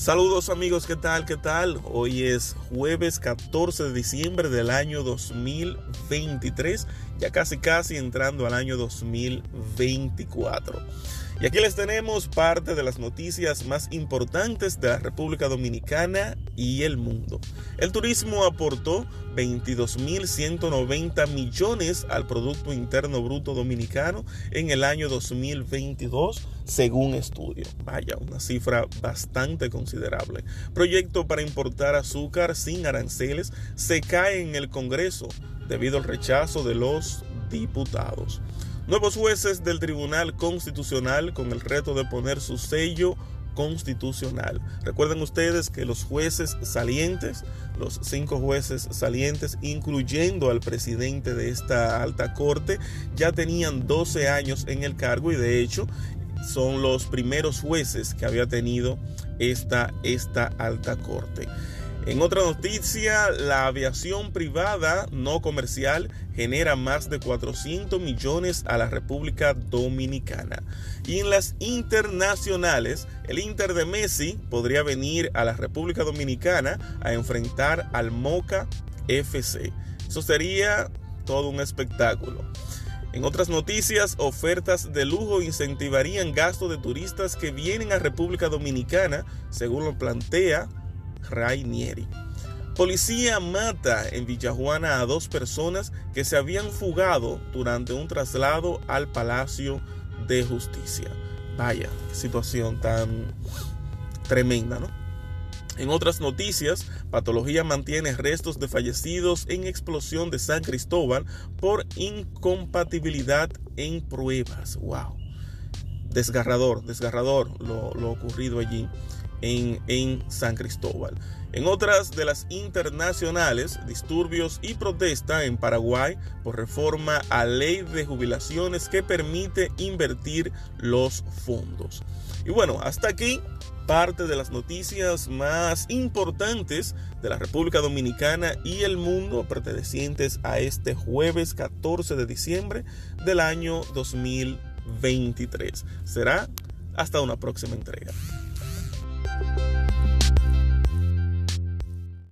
Saludos amigos, ¿qué tal? ¿Qué tal? Hoy es jueves 14 de diciembre del año 2023, ya casi casi entrando al año 2024. Y aquí les tenemos parte de las noticias más importantes de la República Dominicana y el mundo. El turismo aportó 22.190 millones al Producto Interno Bruto Dominicano en el año 2022, según estudio. Vaya, una cifra bastante considerable. Proyecto para importar azúcar sin aranceles se cae en el Congreso debido al rechazo de los diputados. Nuevos jueces del Tribunal Constitucional con el reto de poner su sello constitucional. Recuerden ustedes que los jueces salientes, los cinco jueces salientes, incluyendo al presidente de esta alta corte, ya tenían 12 años en el cargo y de hecho son los primeros jueces que había tenido esta, esta alta corte. En otra noticia, la aviación privada no comercial genera más de 400 millones a la República Dominicana. Y en las internacionales, el Inter de Messi podría venir a la República Dominicana a enfrentar al Moca FC. Eso sería todo un espectáculo. En otras noticias, ofertas de lujo incentivarían gastos de turistas que vienen a República Dominicana, según lo plantea Rainieri. Policía mata en Villajuana a dos personas que se habían fugado durante un traslado al Palacio de Justicia. Vaya, situación tan tremenda, ¿no? En otras noticias, Patología mantiene restos de fallecidos en explosión de San Cristóbal por incompatibilidad en pruebas. ¡Wow! Desgarrador, desgarrador lo, ocurrido allí en, San Cristóbal. En otras de las internacionales, disturbios y protesta en Paraguay por reforma a ley de jubilaciones que permite invertir los fondos. Y bueno, hasta aquí parte de las noticias más importantes de la República Dominicana y el mundo pertenecientes a este jueves 14 de diciembre del año 2023. Será hasta una próxima entrega.